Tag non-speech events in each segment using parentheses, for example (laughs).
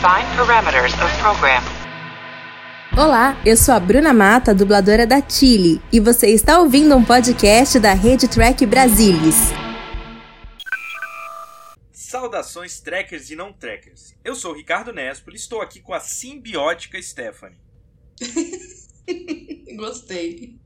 Define parameters of program. Olá, eu sou a Bruna Mata, dubladora da Chile, e você está ouvindo um podcast da Rede Track Brasilis. Saudações trackers e não trackers. Eu sou o Ricardo Nespoli e estou aqui com a simbiótica Stephanie. (laughs) Gostei.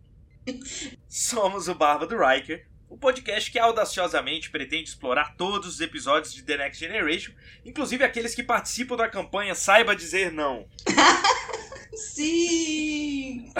Somos o Barba do Riker, o podcast que audaciosamente pretende explorar todos os episódios de The Next Generation, inclusive aqueles que participam da campanha Saiba Dizer Não. (laughs) Sim!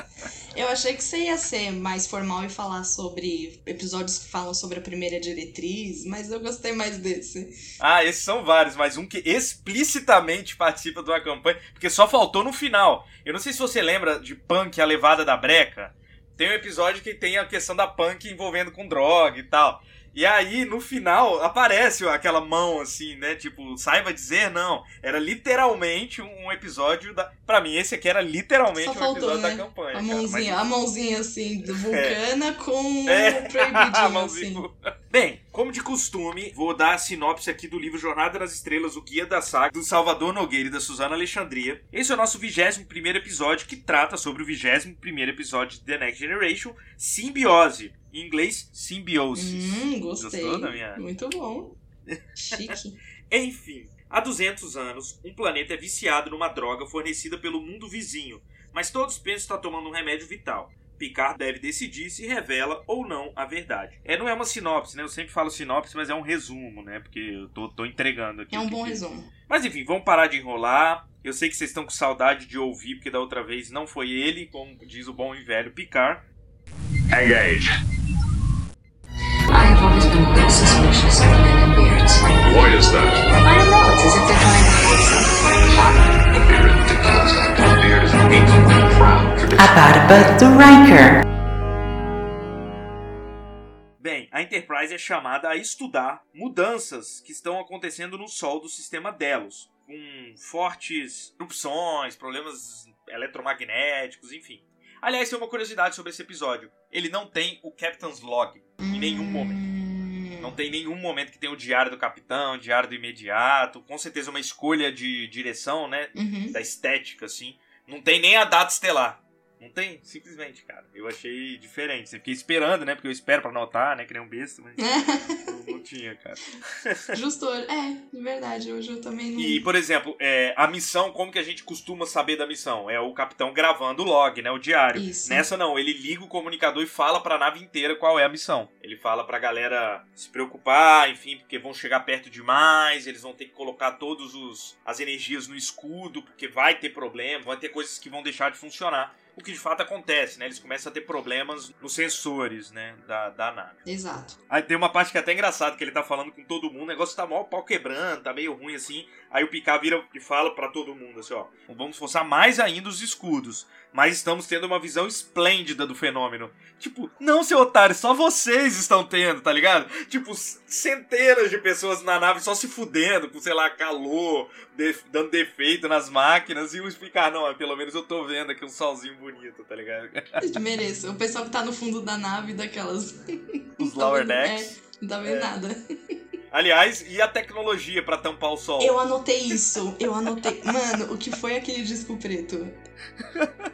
Eu achei que você ia ser mais formal e falar sobre episódios que falam sobre a primeira diretriz, mas eu gostei mais desse. Ah, esses são vários, mas um que explicitamente participa de uma campanha, porque só faltou no final. Eu não sei se você lembra de Punk, a levada da breca. Tem um episódio que tem a questão da Punk envolvendo com droga e tal. E aí, no final, aparece aquela mão assim, né? Tipo, saiba dizer não. Era literalmente um episódio da. Pra mim, esse aqui era literalmente Só um faltou, episódio né? da campanha. A cara. mãozinha, Mas- a mãozinha assim, do vulcana com (laughs) É. o proibidinho assim. Bem, como de costume, vou dar a sinopse aqui do livro Jornada nas Estrelas, o Guia da Saga, do Salvador Nogueira e da Suzana Alexandria. Esse é o nosso 21 primeiro episódio, que trata sobre o 21 primeiro episódio de The Next Generation, Simbiose. Em inglês, Symbiosis. Hum, gostei. Gostou da minha- Muito bom. (laughs) Chique. Enfim, há 200 anos, um planeta é viciado numa droga fornecida pelo mundo vizinho, mas todos pensam estar tomando um remédio vital. Picard deve decidir se revela ou não a verdade. É, não é uma sinopse, né? Eu sempre falo sinopse, mas é um resumo, né? Porque eu tô, tô entregando aqui. É um bom que- resumo. Mas enfim, vamos parar de enrolar. Eu sei que vocês estão com saudade de ouvir, porque da outra vez não foi ele, como diz o bom e velho Picard. Engage. Suspicious of men in beards. Why is that? I don't know, it's as if they're trying to hide something. Don't be ridiculous. A beard is an ancient and proud tradition. A barba do Riker. Bem, a Enterprise é chamada a estudar mudanças que estão acontecendo no Sol do sistema Delos, com fortes erupções, problemas eletromagnéticos, enfim. Aliás, tem uma curiosidade sobre esse episódio. Ele não tem o Captain's Log em nenhum momento. Não tem nenhum momento que tem o diário do capitão, o diário do imediato. Com certeza uma escolha de direção, né? Uhum. Da estética, assim. Não tem nem a data estelar. Não tem, simplesmente, cara. Eu achei diferente. Você fiquei esperando, né? Porque eu espero pra anotar, né? Que nem um besta, mas (laughs) não, não tinha, cara. (laughs) Justo, é, de verdade, hoje eu também não. E, por exemplo, é, a missão, como que a gente costuma saber da missão? É o capitão gravando o log, né? O diário. Isso. Nessa não, ele liga o comunicador e fala pra nave inteira qual é a missão. Ele fala pra galera se preocupar, enfim, porque vão chegar perto demais, eles vão ter que colocar todos os as energias no escudo, porque vai ter problema, vai ter coisas que vão deixar de funcionar. O que de fato acontece, né? Eles começam a ter problemas nos sensores, né? Da, da nave. Exato. Aí tem uma parte que é até engraçado, que ele tá falando com todo mundo, o negócio tá mal pau quebrando, tá meio ruim assim. Aí o Picard vira e fala pra todo mundo assim, ó, vamos forçar mais ainda os escudos, mas estamos tendo uma visão esplêndida do fenômeno. Tipo, não, seu otário, só vocês estão tendo, tá ligado? Tipo, centenas de pessoas na nave só se fudendo, com, sei lá, calor, dando defeito nas máquinas, e o Picard, não, pelo menos eu tô vendo aqui um solzinho bonito, tá ligado? Mereço. O pessoal que tá no fundo da nave, daquelas. (laughs) Os lower vendo- decks. É, não tá vendo É. nada. Aliás, e a tecnologia pra tampar o sol? Eu anotei isso, eu anotei. Mano, o que foi aquele disco preto?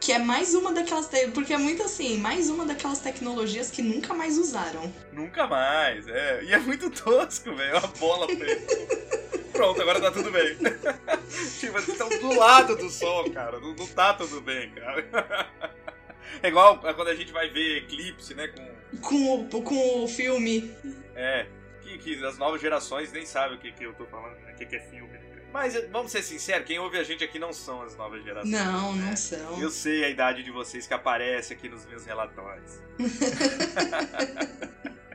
Que é mais uma daquelas. te- Porque é muito assim, mais uma daquelas tecnologias que nunca mais usaram. Nunca mais, é. E é muito tosco, velho. Uma bola preta. (laughs) Pronto, agora tá tudo bem. (laughs) tipo, eles estão do lado do sol, cara. Não, não tá tudo bem, cara. (laughs) É igual quando a gente vai ver eclipse, né? Com. Com o, com o filme. É. Que, que as novas gerações nem sabem o que, que eu tô falando, né? O que, que é filme, né? Mas eh, vamos ser sinceros, quem ouve a gente aqui não são as novas gerações. Não, né? não são. Eu sei a idade de vocês que aparece aqui nos meus relatórios. (laughs)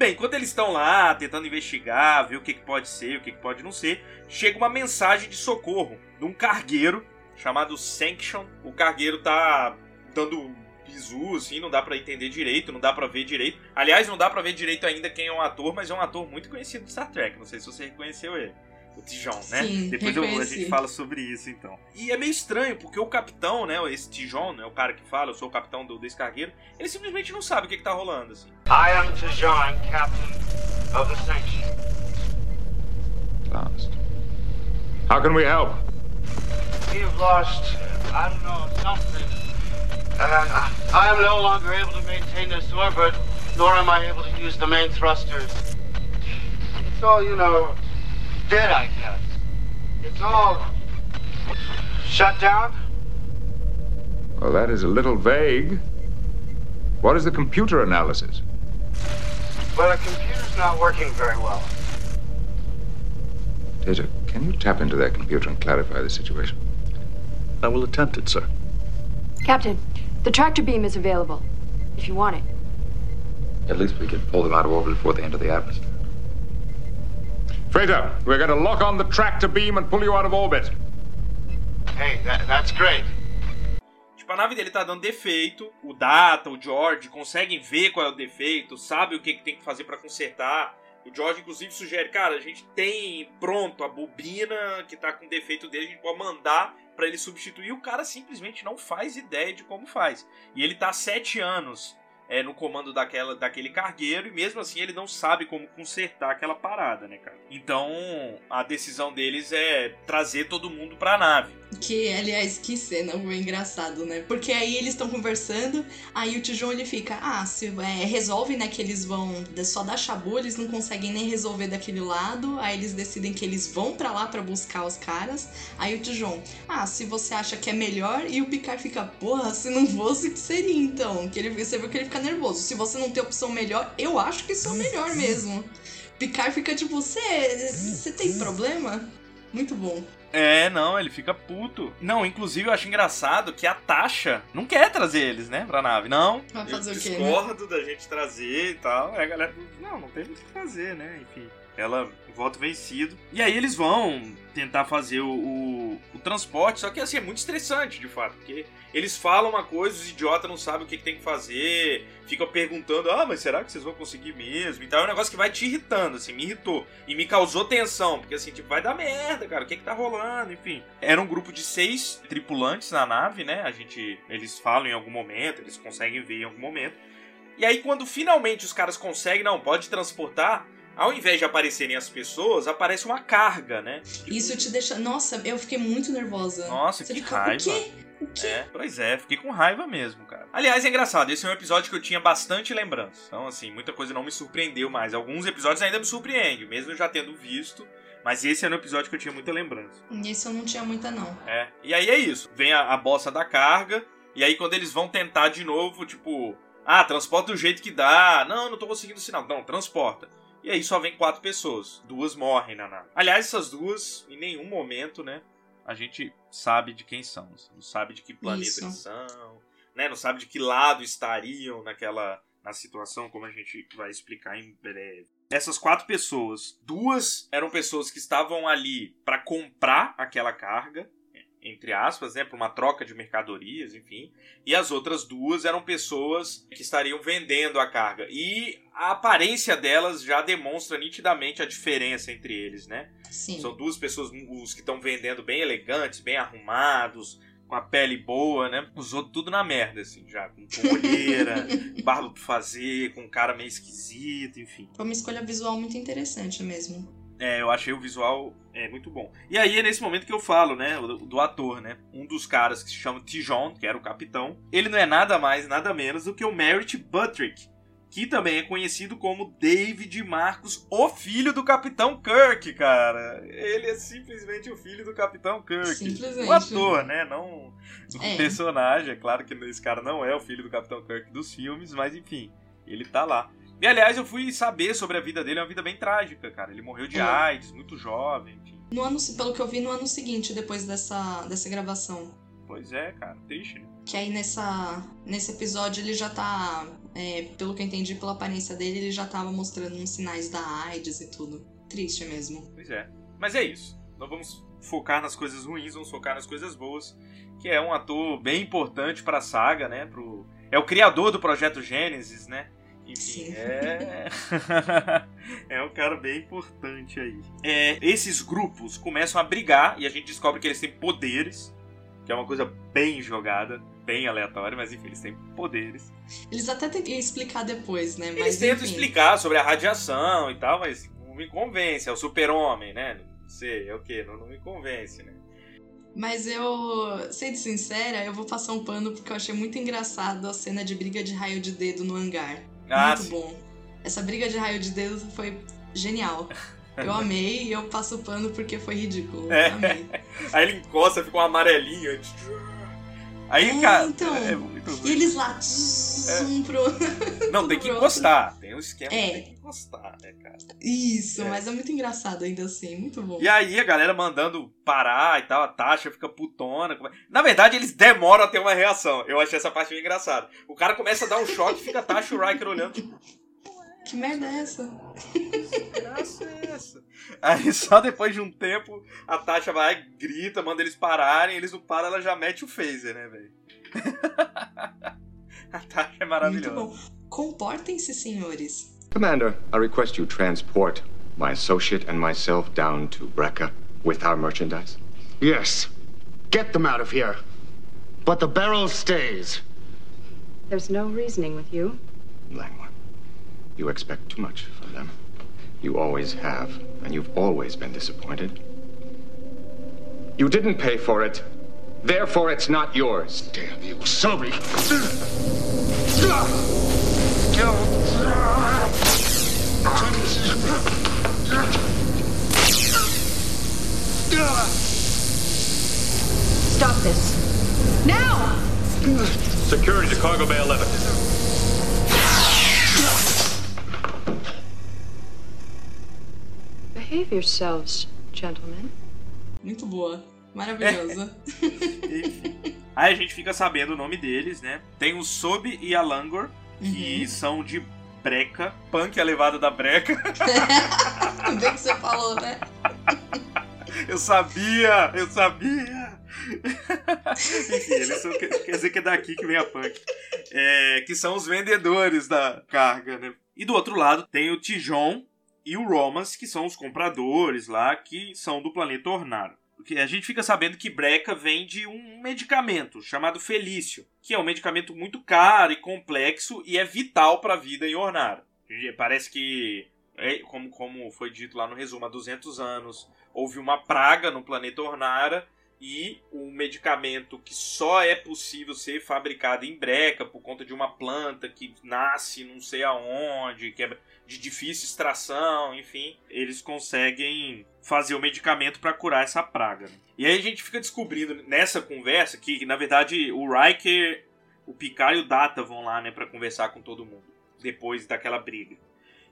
Bem, enquanto eles estão lá tentando investigar, ver o que, que pode ser, o que, que pode não ser, chega uma mensagem de socorro de um cargueiro chamado Sanction. O cargueiro tá dando bizu, assim, não dá pra entender direito, não dá pra ver direito. Aliás, não dá pra ver direito ainda quem é o ator, mas é um ator muito conhecido do Star Trek. Não sei se você reconheceu ele. O Tijon, né? Sim, Depois eu- a gente fala sobre isso, então. E é meio estranho, porque o capitão, né? Esse Tijon, né? O cara que fala, eu sou o capitão do descargueiro, ele simplesmente não sabe o que, que tá rolando, assim. I am Tijan, captain of the Sanction. Lost. How can we help? You've lost, I don't know, something. Uh, I am no longer able to maintain this orbit, nor am I able to use the main thrusters. It's all, you know, dead, I guess. It's all shut down. Well, that is a little vague. What is the computer analysis? Well, the computer's not working very well. Taser, can you tap into that computer and clarify the situation? I will attempt it, sir. Captain, the tractor beam is available, if you want it. At least we can pull them out of orbit before they enter the atmosphere. Freighter, we're going to lock on the tractor beam and pull you out of orbit. Hey, that, that's great. Tipo, a nave dele tá dando defeito, o Data, o George conseguem ver qual é o defeito, sabem o que, que tem que fazer pra consertar. O George, inclusive, sugere, cara, a gente tem pronto a bobina que tá com defeito dele, a gente pode mandar pra ele substituir. O cara simplesmente não faz ideia de como faz. E ele tá há sete anos é, no comando daquela, daquele cargueiro e mesmo assim ele não sabe como consertar aquela parada, né, cara? Então a decisão deles é trazer todo mundo pra nave. Que, aliás, que cena foi engraçado, né? Porque aí eles estão conversando, aí o Tijão ele fica, ah, se é, resolve, né, que eles vão só dar chabu, eles não conseguem nem resolver daquele lado, aí eles decidem que eles vão pra lá pra buscar os caras. Aí o Tijão, ah, se você acha que é melhor, e o Picard fica, porra, se não fosse, que seria então? Que ele, você viu que ele fica nervoso. Se você não tem opção melhor, eu acho que isso é o melhor mesmo. Picard fica tipo, você, você tem problema? Muito bom. É, não, ele fica puto. Não, inclusive eu acho engraçado que a Tasha não quer trazer eles, né, pra nave. Não, Vai fazer eu o quê, né? discordo da gente trazer e tal. Aí a galera, não, não tem muito o que fazer, né, enfim. Ela volta vencido. E aí eles vão tentar fazer o, o, o transporte, só que assim, é muito estressante, de fato, porque eles falam uma coisa, os idiotas não sabem o que, que tem que fazer, ficam perguntando, ah, mas será que vocês vão conseguir mesmo? Então é um negócio que vai te irritando, assim, me irritou. E me causou tensão, porque assim, tipo, vai dar merda, cara, o que que tá rolando, enfim. Era um grupo de seis tripulantes na nave, né, a gente, eles falam em algum momento, eles conseguem ver em algum momento. E aí quando finalmente os caras conseguem, não, pode transportar, ao invés de aparecerem as pessoas, aparece uma carga, né? Isso te deixa. Nossa, eu fiquei muito nervosa. Nossa, Você que fica, raiva. O quê? O quê? É, pois é, fiquei com raiva mesmo, cara. Aliás, é engraçado, esse é um episódio que eu tinha bastante lembrança. Então, assim, muita coisa não me surpreendeu mais. Alguns episódios ainda me surpreendem, mesmo eu já tendo visto. Mas esse era um episódio que eu tinha muita lembrança. Esse eu não tinha muita, não. É. E aí é isso. Vem a, a bossa da carga. E aí quando eles vão tentar de novo, tipo, ah, transporta do jeito que dá. Não, não tô conseguindo sinal. Não, transporta. E aí só vem quatro pessoas. Duas morrem na nave. Aliás, essas duas, em nenhum momento, né? A gente sabe de quem são. Não sabe de que planeta Isso. eles são. Né? Não sabe de que lado estariam naquela. Na situação, como a gente vai explicar em breve. Essas quatro pessoas, duas eram pessoas que estavam ali para comprar aquela carga, entre aspas, né, para uma troca de mercadorias, enfim. E as outras duas eram pessoas que estariam vendendo a carga. E a aparência delas já demonstra nitidamente a diferença entre eles, né? Sim. São duas pessoas, os que estão vendendo bem elegantes, bem arrumados, com a pele boa, né? Os outros tudo na merda, assim, já. Com, com olheira, (laughs) barba pra fazer, com um cara meio esquisito, enfim. Foi uma escolha visual muito interessante mesmo. É, eu achei o visual é, muito bom. E aí é nesse momento que eu falo, né, do, do ator, né? Um dos caras que se chama Tijon, que era o capitão, ele não é nada mais, nada menos do que o Merritt Buttrick, que também é conhecido como David Marcos, o filho do Capitão Kirk, cara. Ele é simplesmente o filho do Capitão Kirk. Simplesmente. O ator, né? Não o É. personagem. É claro que esse cara não é o filho do Capitão Kirk dos filmes, mas enfim, ele tá lá. E aliás, eu fui saber sobre a vida dele, é uma vida bem trágica, cara. Ele morreu de É. AIDS, muito jovem, enfim. No ano, pelo que eu vi, no ano seguinte, depois dessa, dessa gravação. Pois é, cara, triste, né? Que aí nessa, nesse episódio ele já tá. é, pelo que eu entendi pela aparência dele, ele já tava mostrando uns sinais da AIDS e tudo. Triste mesmo. Pois é. Mas é isso. Não vamos focar nas coisas ruins, vamos focar nas coisas boas. Que é um ator bem importante pra saga, né? Pro... É o criador do projeto Gênesis, né? Enfim, (laughs) é. (laughs) é um cara bem importante aí. É, esses grupos começam a brigar e a gente descobre que eles têm poderes, que é uma coisa bem jogada, bem aleatória, mas enfim, eles têm poderes. Eles até tentam explicar depois, né? Eles Mas tentam enfim. explicar sobre a radiação e tal, mas não me convence. É o super-homem, né? Não sei, é o quê? Não, não me convence, né? Mas eu, sendo sincera, eu vou passar um pano porque eu achei muito engraçado a cena de briga de raio de dedo no hangar. Ah, muito sim. bom. Essa briga de raio de dedo foi genial. Eu amei e eu passo o pano porque foi ridículo. É. Amei. (laughs) Aí ele encosta, fica um amarelinho. Aí, É, cara. então. é muito E eles lá, tss, um pro. (laughs) Não, tem que encostar. Tem um esquema É. que tem que encostar, né, cara? Isso, É. mas é muito engraçado ainda assim, muito bom. E aí a galera mandando parar e tal, a Tasha fica putona. come- Na verdade, eles demoram a ter uma reação. Eu achei essa parte bem engraçada. O cara começa a dar um choque e fica a Tasha e o Riker olhando, tipo, Que merda é essa? que graça é essa? Aí só depois de um tempo, a Tasha vai, grita, manda eles pararem, eles não param, ela já mete o phaser, né, velho? (laughs) a Tasha é Muito maravilhosa. bom. Comportem-se, senhores. Commander, I request you transport my associate and myself down to Brekka with our merchandise. Yes. Get them out of here. But the barrel stays. There's no reasoning with you. Langmore, you expect too much from them. You always have, and you've always been disappointed. You didn't pay for it, therefore it's not yours. Damn you, Sobi. Stop this. Now! Security to Cargo Bay 11. Behave yourselves, gentlemen. Muito boa. Maravilhosa. (laughs) Enfim. Aí a gente fica sabendo o nome deles, né? Tem o Sob e a Langor, que são de Breca. Punk é levada da Breca. (laughs) Bem que você falou, né? Eu sabia! Eu sabia! (laughs) Enfim, eles são, quer quer dizer que é daqui que vem a punk. É, que são os vendedores da carga, né? E do outro lado tem o Tijon e o Romans, que são os compradores lá, que são do planeta Ornaro. A gente fica sabendo que Breca vende um medicamento chamado Felício, que é um medicamento muito caro e complexo e é vital para a vida em Ornaro. Parece que, é, como, como foi dito lá no resumo, há 200 anos houve uma praga no planeta Ornara e um medicamento que só é possível ser fabricado em breca por conta de uma planta que nasce não sei aonde, que é de difícil extração, enfim, eles conseguem fazer o medicamento para curar essa praga. né? E aí a gente fica descobrindo nessa conversa que, na verdade, o Riker, o Picard e o Data vão lá, né, para conversar com todo mundo depois daquela briga.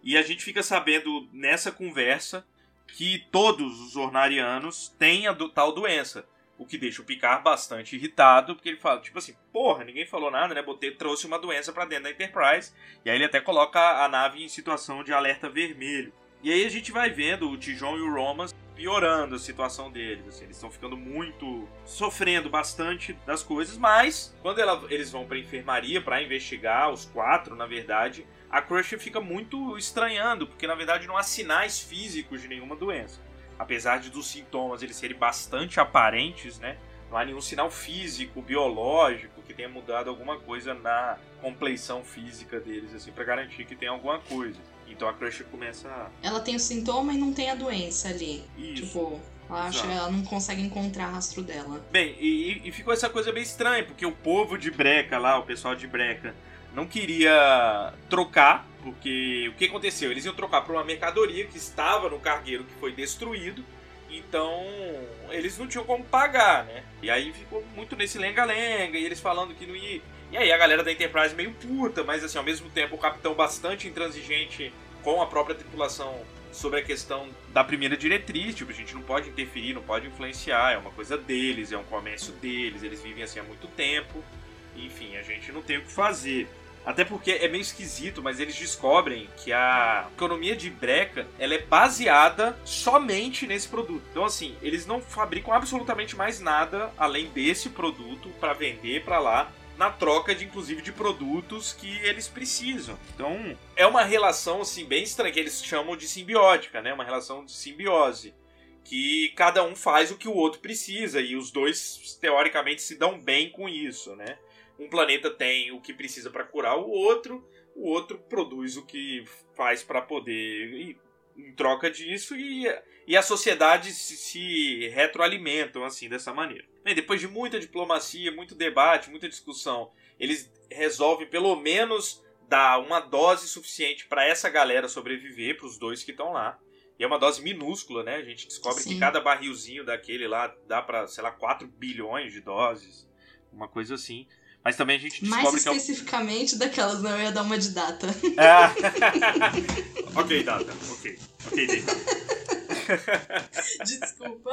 E a gente fica sabendo nessa conversa que todos os ornarianos têm a do- tal doença. O que deixa o Picard bastante irritado, porque ele fala, tipo assim, porra, ninguém falou nada, né? Botei, trouxe uma doença pra dentro da Enterprise. E aí ele até coloca a nave em situação de alerta vermelho. E aí a gente vai vendo o Tijon e o Romans piorando a situação deles. assim, eles estão ficando muito. sofrendo bastante das coisas, mas quando ela- eles vão pra enfermaria pra investigar, os quatro, na verdade, a Crusher fica muito estranhando, porque na verdade não há sinais físicos de nenhuma doença. Apesar de dos sintomas eles serem bastante aparentes, né? Não há nenhum sinal físico, biológico que tenha mudado alguma coisa na compleição física deles, assim, para garantir que tem alguma coisa. Então a Crusher começa a. Ela tem o sintoma e não tem a doença ali. Isso. Tipo, ela acha ela não consegue encontrar rastro dela. Bem, e, e ficou essa coisa bem estranha, porque o povo de Breca lá, o pessoal de Breca, não queria trocar, porque o que aconteceu? Eles iam trocar por uma mercadoria que estava no cargueiro que foi destruído, então eles não tinham como pagar, né? E aí ficou muito nesse lenga-lenga, e eles falando que não ia. E aí a galera da Enterprise meio puta, mas assim, ao mesmo tempo o capitão bastante intransigente com a própria tripulação sobre a questão da primeira diretriz, tipo, a gente não pode interferir, não pode influenciar, é uma coisa deles, é um comércio deles, eles vivem assim há muito tempo, enfim, a gente não tem o que fazer. Até porque é meio esquisito, mas eles descobrem que a economia de breca ela é baseada somente nesse produto. Então, assim, eles não fabricam absolutamente mais nada além desse produto para vender para lá, na troca de inclusive de produtos que eles precisam. Então, é uma relação assim bem estranha que eles chamam de simbiótica, né? Uma relação de simbiose que cada um faz o que o outro precisa e os dois teoricamente se dão bem com isso, né? Um planeta tem o que precisa para curar o outro, o outro produz o que faz para poder em troca disso e, e a sociedade se, se retroalimentam assim dessa maneira. Bem, depois de muita diplomacia, muito debate, muita discussão, eles resolvem pelo menos dar uma dose suficiente para essa galera sobreviver, para os dois que estão lá. E é uma dose minúscula, né? A gente descobre Sim. que cada barrilzinho daquele lá dá para, sei lá, 4 bilhões de doses, uma coisa assim. Mas também a gente Mais descobre que é especificamente daquelas, não, eu ia dar uma de data. Ah. (laughs) ok, Data. Ok. Ok, Data. Desculpa.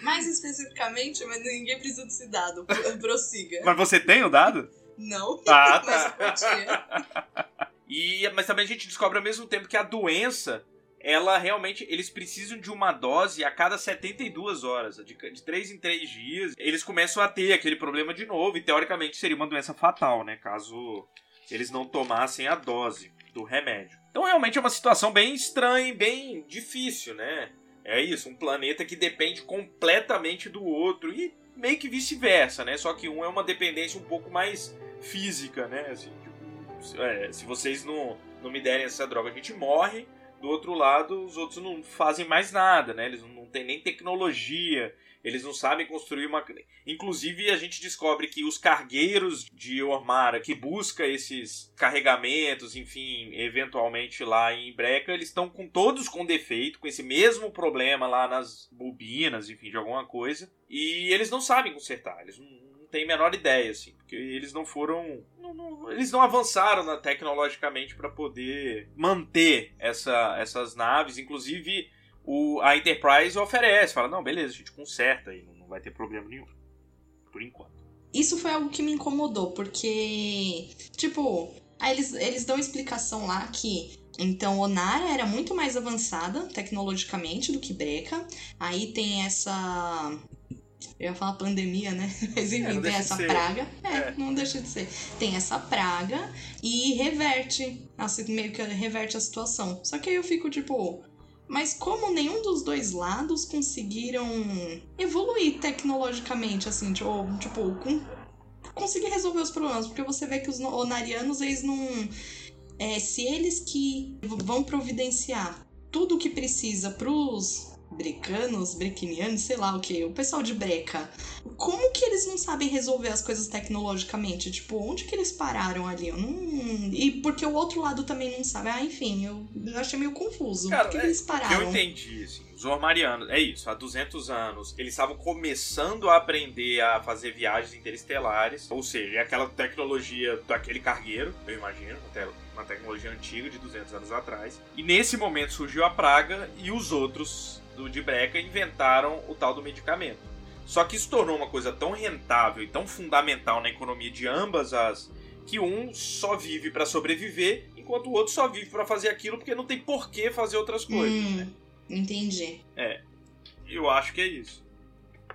Mais especificamente, mas ninguém precisa desse dado. Pro- Prossiga. Mas você tem o dado? Não. Ah, (laughs) Mas tá. eu podia. E, mas também a gente descobre ao mesmo tempo que a doença, ela realmente, eles precisam de uma dose a cada 72 horas, de, de 3 em 3 dias. Eles começam a ter aquele problema de novo, e teoricamente seria uma doença fatal, né? Caso eles não tomassem a dose do remédio. Então realmente é uma situação bem estranha e bem difícil, né? É isso, um planeta que depende completamente do outro e meio que vice-versa, né? Só que um é uma dependência um pouco mais física, né? Assim, tipo, é, se vocês não, não me derem essa droga, a gente morre. Do outro lado, os outros não fazem mais nada, né? Eles não, têm nem tecnologia, eles não sabem construir uma. Inclusive, a gente descobre que os cargueiros de Ormara que busca esses carregamentos, enfim, eventualmente lá em Breca, eles estão com todos com defeito, com esse mesmo problema lá nas bobinas, enfim, de alguma coisa. E eles não sabem consertar, eles não, têm a menor ideia, assim, porque eles não foram. não- não- eles não avançaram na- tecnologicamente para poder manter essa, essas naves, inclusive o, a Enterprise oferece, fala, não, beleza, a gente conserta aí, não, não vai ter problema nenhum. Por enquanto. Isso foi algo que me incomodou, porque, tipo, aí eles, eles dão explicação lá que. Então, Onara era muito mais avançada tecnologicamente do que Breca. Aí tem essa. Eu ia falar pandemia, né? (laughs) Mas É, enfim, não tem essa praga. É, É. não deixa de ser. Tem essa praga e reverte. Assim, meio que reverte a situação. Só que aí eu fico tipo. Mas como nenhum dos dois lados conseguiram evoluir tecnologicamente, assim, tipo, tipo com, conseguir resolver os problemas, porque você vê que os onarianos, eles não. É, se eles que vão providenciar tudo o que precisa pros brecanos, brequinianos, sei lá o que, o pessoal de breca, como que eles não sabem resolver as coisas tecnologicamente? Tipo, onde que eles pararam ali? Eu não... E porque o outro lado também não sabe. Ah, enfim, eu, eu achei meio confuso. Cara, Por que, é, que eles que eu pararam? entendi, assim, os Ormarianos, é isso, há 200 anos, eles estavam começando a aprender a fazer viagens interestelares, ou seja, é aquela tecnologia daquele cargueiro, eu imagino, até uma tecnologia antiga de 200 anos atrás. E nesse momento surgiu a praga e os outros do de Breca inventaram o tal do medicamento. Só que isso tornou uma coisa tão rentável e tão fundamental na economia de ambas as que um só vive para sobreviver, enquanto o outro só vive para fazer aquilo porque não tem por que fazer outras coisas. Hum, entendi. É, eu acho que é isso.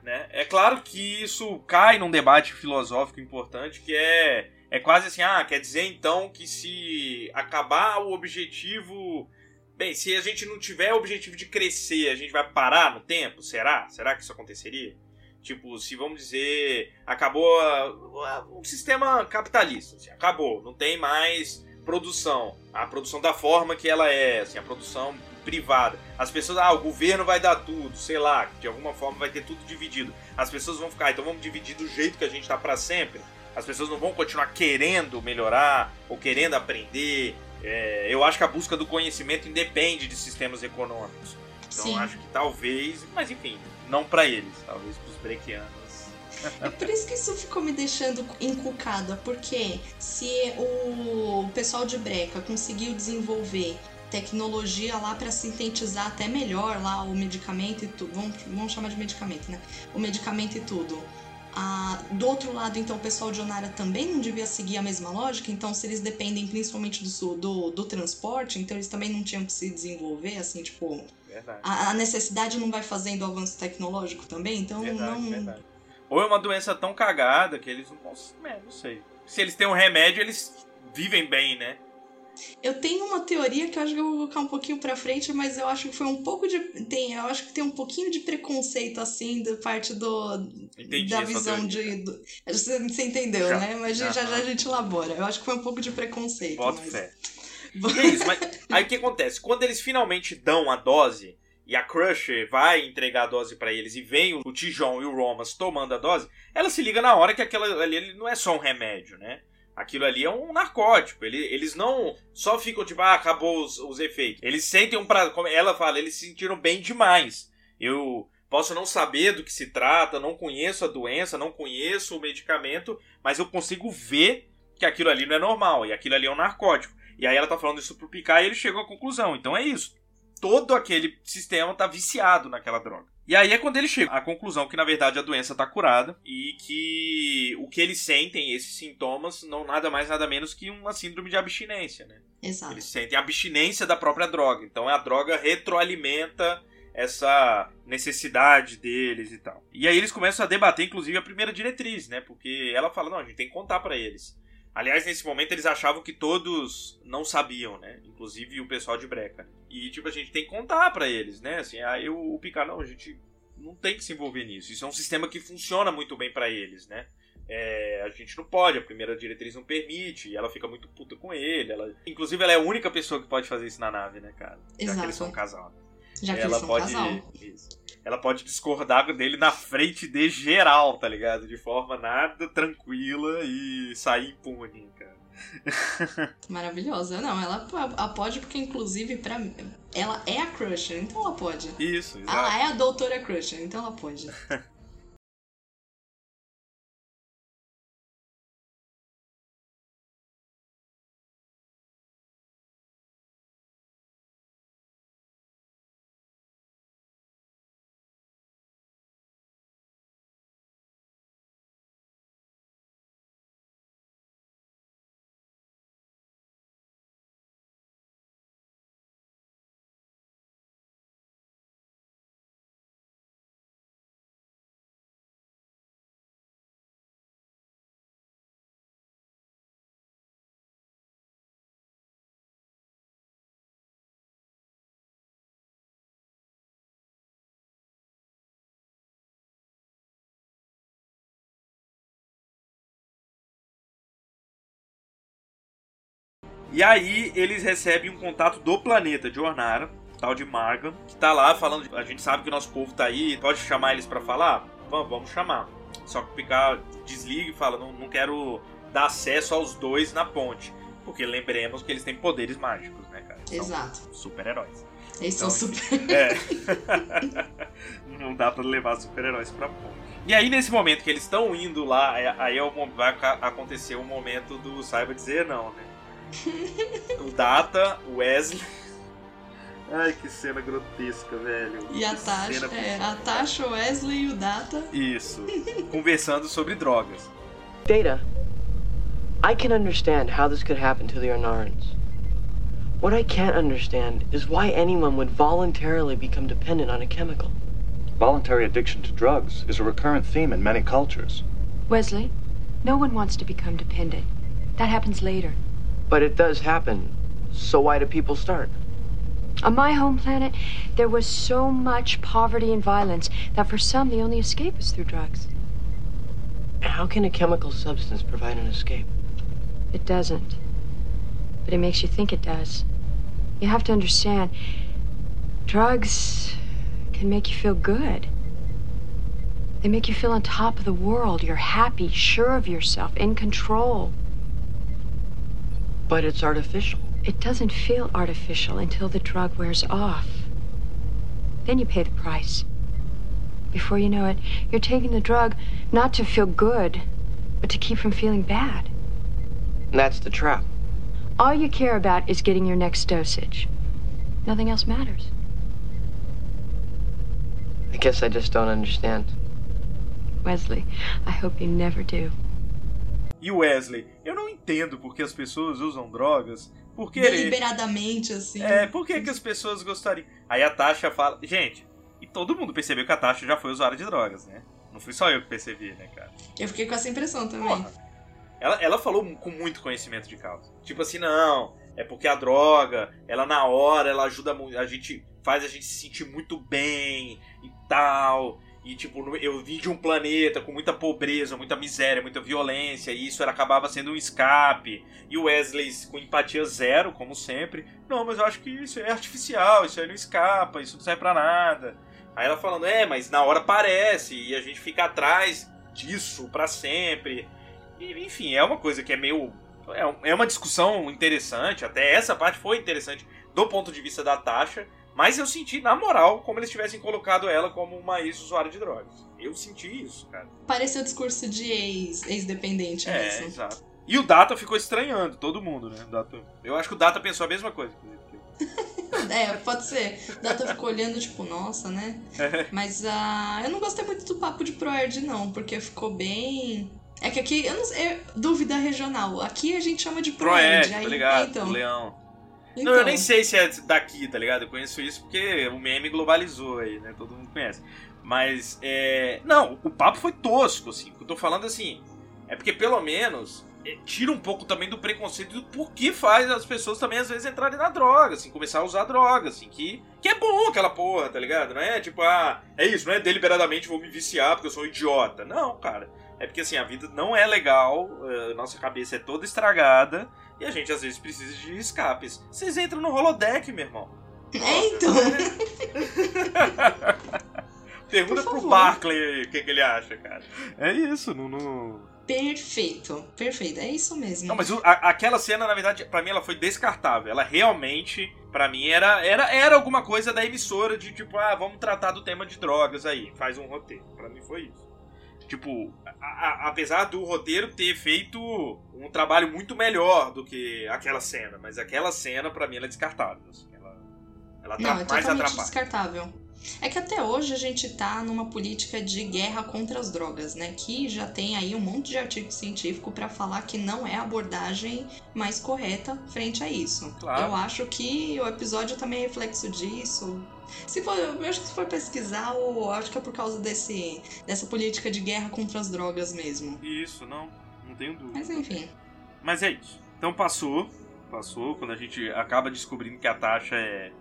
Né? É claro que isso cai num debate filosófico importante que é, é quase assim, ah, quer dizer então que se acabar o objetivo... Bem, se a gente não tiver o objetivo de crescer, a gente vai parar no tempo? Será? Será que isso aconteceria? Tipo, se vamos dizer, acabou o sistema capitalista, assim, acabou, não tem mais produção, a produção da forma que ela é, assim, a produção privada. As pessoas, ah, o governo vai dar tudo, sei lá, de alguma forma vai ter tudo dividido. As pessoas vão ficar, "Ah, então vamos dividir do jeito que a gente tá para sempre. As pessoas não vão continuar querendo melhorar ou querendo aprender. É, eu acho que a busca do conhecimento independe de sistemas econômicos. Então Sim. acho que talvez, mas enfim, não para eles, talvez para os brequianos. É por isso que isso ficou me deixando encucada, porque se o pessoal de Breca conseguiu desenvolver tecnologia lá para sintetizar até melhor lá o medicamento e tudo, vamos, vamos chamar de medicamento, né? O medicamento e tudo. Ah, do outro lado, então, o pessoal de Onara também não devia seguir a mesma lógica, então se eles dependem principalmente do, do, do transporte, então eles também não tinham que se desenvolver, assim, tipo, a, a necessidade não vai fazendo o avanço tecnológico também, então Verdade, não... verdade. Ou é uma doença tão cagada que eles não conseguem. É, não sei. Se eles têm um remédio, eles vivem bem, né? Eu tenho uma teoria que eu acho que eu vou colocar um pouquinho pra frente, mas eu acho que foi um pouco de. Tem, eu acho que tem um pouquinho de preconceito, assim, da parte do. Entendi da visão teoria. de. do- você, entendeu, Já. né? Mas já, já a gente elabora. Eu acho que foi um pouco de preconceito. Bota mas... fé. É isso, mas aí o que acontece? Quando eles finalmente dão a dose e a Crusher vai entregar a dose para eles e vem o Tijon e o Romas tomando a dose, ela se liga na hora que aquela ali não é só um remédio, né? Aquilo ali é um narcótico. Eles, não só ficam tipo, ah, acabou os, os efeitos. Eles sentem um prazer. Como ela fala, eles se sentiram bem demais. Eu posso não saber do que se trata, não conheço a doença, não conheço o medicamento, mas eu consigo ver que aquilo ali não é normal e aquilo ali é um narcótico. E aí ela tá falando isso pro Picard e ele chegou à conclusão. Então é isso. Todo aquele sistema tá viciado naquela droga. E aí é quando ele chega à conclusão que na verdade a doença tá curada e que o que eles sentem, esses sintomas, não nada mais nada menos que uma síndrome de abstinência, né? Exato. Eles sentem a abstinência da própria droga. Então a droga retroalimenta essa necessidade deles e tal. E aí eles começam a debater, inclusive, a primeira diretriz, né? Porque ela fala, não, a gente tem que contar para eles. Aliás, nesse momento eles achavam que todos não sabiam, né? Inclusive o pessoal de Breca. E, tipo, a gente tem que contar para eles, né? Assim, aí o, o Picard, não, a gente não tem que se envolver nisso. Isso é um sistema que funciona muito bem para eles, né? É, a gente não pode, a primeira diretriz não permite, e ela fica muito puta com ele. Ela... Inclusive, ela é a única pessoa que pode fazer isso na nave, né, cara? Exato. Já que eles são um casal. Já que ela eles são pode. casal. Isso. Ela pode discordar dele na frente de geral, tá ligado? De forma nada tranquila e sair impune, cara. (laughs) Maravilhosa. Não, ela, ela pode porque, inclusive, pra ela é a Crusher, então ela pode. Isso, exato. Ela é a doutora Crusher, então ela pode. (laughs) E aí eles recebem um contato do planeta de Ornara, tal de Marga, que tá lá falando. A gente sabe que o nosso povo tá aí, pode chamar eles para falar? Vamos, vamos chamar. Só que o Picard desliga e fala: não, não quero dar acesso aos dois na ponte. Porque lembremos que eles têm poderes mágicos, né, cara? Exato. Super-heróis. Eles Então, são super. É. (laughs) não dá pra levar super-heróis pra ponte. E aí, nesse momento que eles estão indo lá, é- aí é o vai acontecer o momento do saiba dizer não, né? O Data, o Wesley. Ai, que cena grotesca, velho. E a Tasha, é, a Tasha, o Wesley e o Data. Isso. (laughs) Conversando sobre drogas. Data, I can understand how this could happen to the Ornarans. What I can't understand is why anyone would voluntarily become dependent on a chemical. Voluntary addiction to drugs is a recurrent theme in many cultures. Wesley, no one wants to become dependent. That happens later. But it does happen. So why do people start? On my home planet, there was so much poverty and violence that for some, the only escape is through drugs. How can a chemical substance provide an escape? It doesn't. But it makes you think it does. You have to understand, drugs can make you feel good. They make you feel on top of the world. You're happy, sure of yourself, in control. But it's artificial. It doesn't feel artificial until the drug wears off. Then you pay the price. Before you know it, you're taking the drug not to feel good, but to keep from feeling bad. And that's the trap. All you care about is getting your next dosage. Nothing else matters. I guess I just don't understand. Wesley, I hope you never do. You, Wesley, eu não entendo porque as pessoas usam drogas por querer. Deliberadamente, assim. É, por que, que as pessoas gostariam? Aí a Tasha fala. Gente, e todo mundo percebeu que a Tasha já foi usuária de drogas, né? Não fui só eu que percebi, né, cara? Eu fiquei com essa impressão também. Porra. Ela, ela falou com muito conhecimento de causa. Tipo assim, não, é porque a droga, ela na hora, ela ajuda muito. A gente faz a gente se sentir muito bem e tal. E, tipo, eu vim de um planeta com muita pobreza, muita miséria, muita violência, e isso era, acabava sendo um escape. E o Wesley com empatia zero, como sempre. Não, mas eu acho que isso é artificial, isso aí não escapa, isso não serve pra nada. Aí ela falando, é, mas na hora parece, e a gente fica atrás disso pra sempre. E, enfim, é uma coisa que é meio. É é uma discussão interessante, até essa parte foi interessante do ponto de vista da Tasha. Mas eu senti, na moral, como eles tivessem colocado ela como uma ex-usuária de drogas. Eu senti isso, cara. Pareceu discurso de ex, ex-dependente É, mesmo. exato. E o Data ficou estranhando, todo mundo, né? Data- Eu acho que o Data pensou a mesma coisa. (laughs) É, pode ser. O Data ficou olhando, tipo, nossa, né? Mas ah, eu não gostei muito do papo de Proerd, não, porque ficou bem. É que aqui, eu não sei, é dúvida regional. Aqui a gente chama de Proerd. Proed, aí, tá ligado? então. Leão. Então. Não, eu nem sei se é daqui, tá ligado? Eu conheço isso porque o meme globalizou aí, né? Todo mundo conhece. Mas, é. Não, o papo foi tosco, assim. O que eu tô falando assim. É porque pelo menos é, tira um pouco também do preconceito do porquê faz as pessoas também às vezes entrarem na droga, assim, começar a usar droga, assim, que, que é bom aquela porra, tá ligado? Não é tipo, ah, é isso, não é deliberadamente vou me viciar porque eu sou um idiota. Não, cara. É porque assim, a vida não é legal, eh, nossa cabeça é toda estragada e a gente às vezes precisa de escapes. Vocês entram no holodeck, meu irmão. É, então. (laughs) Pergunta pro Barclay aí o que, que ele acha, cara. É isso, não. não... Perfeito, perfeito. É isso mesmo. Não, mas o- a- aquela cena, na verdade, pra mim ela foi descartável. Ela realmente, pra mim, era, era, era alguma coisa da emissora de tipo, ah, vamos tratar do tema de drogas aí, faz um roteiro. Pra mim foi isso. Tipo, a- a- apesar do roteiro ter feito um trabalho muito melhor do que aquela cena, mas aquela cena, pra mim, ela é descartável. assim, ela ela Não, é atra- mais totalmente atrapalha. descartável. É que até hoje a gente tá numa política de guerra contra as drogas, né? Que já tem aí um monte de artigo científico pra falar que não é a abordagem mais correta frente a isso. Claro. Eu acho que o episódio também é reflexo disso. Se for, eu acho que se for pesquisar, eu acho que é por causa desse, dessa política de guerra contra as drogas mesmo. Isso, não, não tenho dúvida. Mas enfim. Mas é isso. Então passou. Passou quando a gente acaba descobrindo que a Tasha é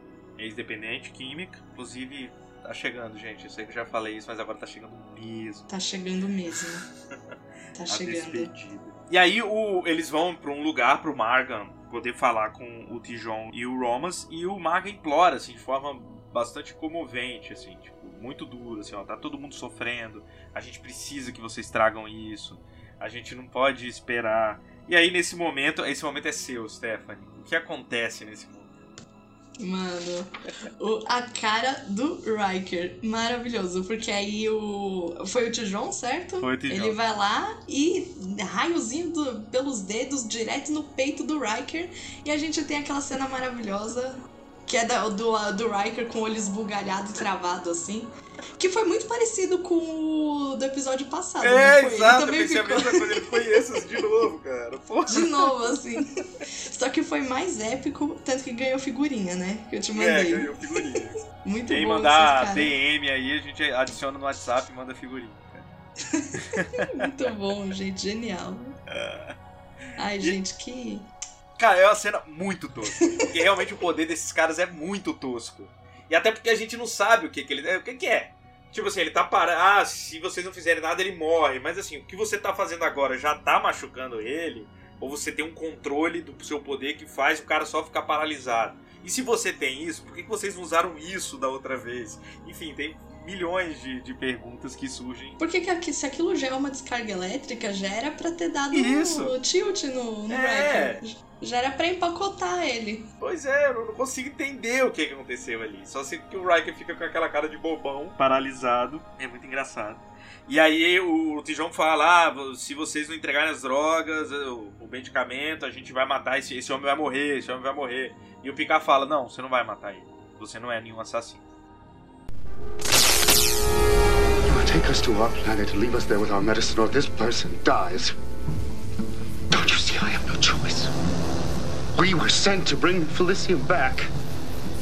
ex-dependente química. Inclusive, tá chegando, gente. Eu sei que eu já falei isso, mas agora tá chegando mesmo. Tá chegando mesmo. (laughs) Tá a chegando. despedida. E aí o, eles vão pra um lugar pro Margan poder falar com o Tijon e o Romas. E o Margan implora, assim, de forma bastante comovente, assim, tipo, muito duro, assim, ó, tá todo mundo sofrendo. A gente precisa que vocês tragam isso. A gente não pode esperar. E aí, nesse momento, esse momento é seu, Stephanie. O que acontece nesse momento? Mano, o- a cara do Riker, maravilhoso, porque aí o. Foi o Tijon, certo? Foi o Tijon. Ele vai lá e raiozinho do- pelos dedos direto no peito do Riker. E a gente tem aquela cena maravilhosa, que é da- do, do Riker com o olho esbugalhado, travado assim. Que foi muito parecido com o do episódio passado. É, foi? Ele exato, eu também pensei a ficou- mesma coisa. Ele foi esses de novo, cara. Porra. (laughs) De novo, assim. Só que foi mais épico, tanto que ganhou figurinha, né? Que eu te É, mandei. ganhou figurinha. Muito Quem bom mandar esses cara. DM aí, a gente adiciona no WhatsApp e manda figurinha. (laughs) Muito bom, gente. Genial. Ai, gente, que. Cara, é uma cena muito tosca. Porque realmente o poder desses caras é muito tosco. E até porque a gente não sabe o que, que ele. O que, que é? Tipo assim, ele tá parado. Ah, se vocês não fizerem nada, ele morre. Mas assim, o que você tá fazendo agora já tá machucando ele? Ou você tem um controle do seu poder que faz o cara só ficar paralisado? E se você tem isso, por que que vocês não usaram isso da outra vez? Enfim, tem milhões de, de perguntas que surgem. Porque que se aquilo já é uma descarga elétrica, já era pra ter dado Isso. o tilt no, no É. Riker. Já era pra empacotar ele. Pois é, eu não consigo entender o que, que aconteceu ali. Só sei que o Riker fica com aquela cara de bobão, paralisado. É muito engraçado. E aí o Tijão fala: ah, se vocês não entregarem as drogas, o, o medicamento, a gente vai matar esse, esse homem vai morrer, esse homem vai morrer. E o Picard fala: não, você não vai matar ele. Você não é nenhum assassino. You will take us to our planet and leave us there with our medicine, or this person dies. Don't you see I have no choice? We were sent to bring Felicium back.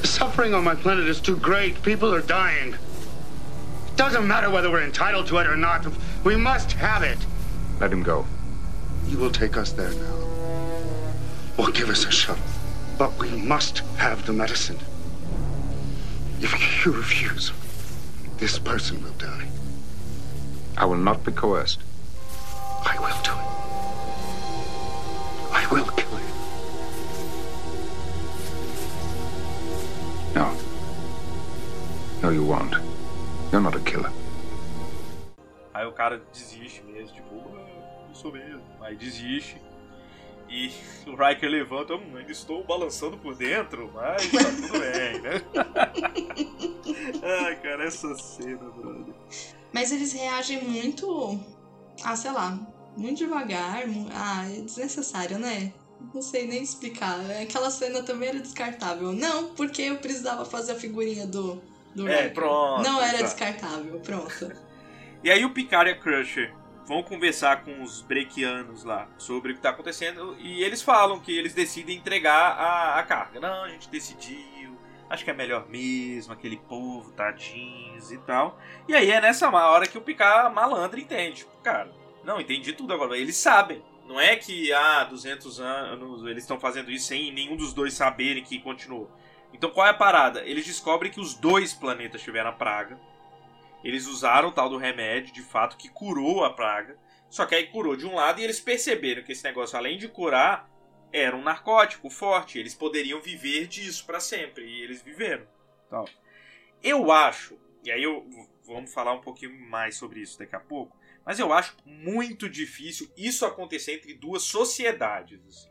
The suffering on my planet is too great. People are dying. It doesn't matter whether we're entitled to it or not. We must have it. Let him go. You will take us there now. Or give us a shuttle. But we must have the medicine. If you refuse, this person will die. I will not be coerced. I will do it. I will kill you. No. No, you won't. You're not a killer. Aí o cara desiste mesmo, tipo, ah, eu sou mesmo. Aí desiste. E o Riker levanta, hum, ainda estou balançando por dentro, mas tá tudo bem, né? (laughs) Ai, cara, essa cena, brother. Mas eles reagem muito. Ah, sei lá. Muito devagar. Ah, é desnecessário, né? Não sei nem explicar. Aquela cena também era descartável. Não, porque eu precisava fazer a figurinha do. do É, Riker. pronto, Não era exato. descartável, pronto. E aí o Picard e a Crusher vão conversar com os breakianos lá sobre o que tá acontecendo e eles falam que eles decidem entregar a, a carga. Não, a gente decidiu, acho que é melhor mesmo, aquele povo, tadinhos e tal. E aí é nessa hora que o Picard malandro entende. Tipo, cara, não, entendi tudo agora. Eles sabem. Não é que, ah, 200 anos eles estão fazendo isso sem nenhum dos dois saberem que continuou. Então qual é a parada? Eles descobrem que os dois planetas tiveram a praga. Eles usaram o tal do remédio, de fato, que curou a praga. Só que aí curou de um lado e eles perceberam que esse negócio, além de curar, era um narcótico forte. Eles poderiam viver disso para sempre. E eles viveram. Tal. Eu acho, e aí eu vamos falar um pouquinho mais sobre isso daqui a pouco, mas eu acho muito difícil isso acontecer entre duas sociedades. Assim.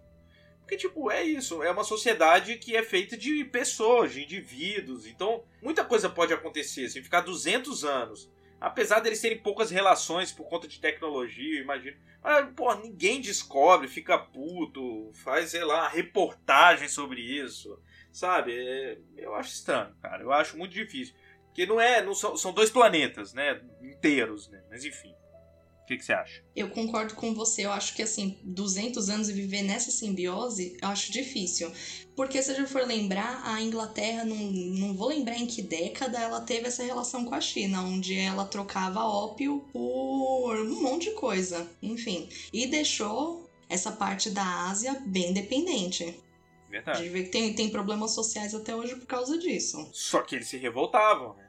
Porque, tipo, é isso. É uma sociedade que é feita de pessoas, de indivíduos. Então, muita coisa pode acontecer. Assim, ficar 200 anos. Apesar deles terem poucas relações por conta de tecnologia, imagino. Mas, pô, ninguém descobre, fica puto, faz, sei lá, reportagem sobre isso. Sabe? É, eu acho estranho, cara. Eu acho muito difícil. Porque não é. Não são, são dois planetas, né? Inteiros, né? Mas enfim. O que, que você acha? Eu concordo com você. Eu acho que, assim, 200 anos e viver nessa simbiose, eu acho difícil. Porque se a gente for lembrar, a Inglaterra, não, não vou lembrar em que década, ela teve essa relação com a China, onde ela trocava ópio por um monte de coisa. Enfim. E deixou essa parte da Ásia bem dependente. A Verdade. gente vê que tem, tem problemas sociais até hoje por causa disso. Só que eles se revoltavam, né?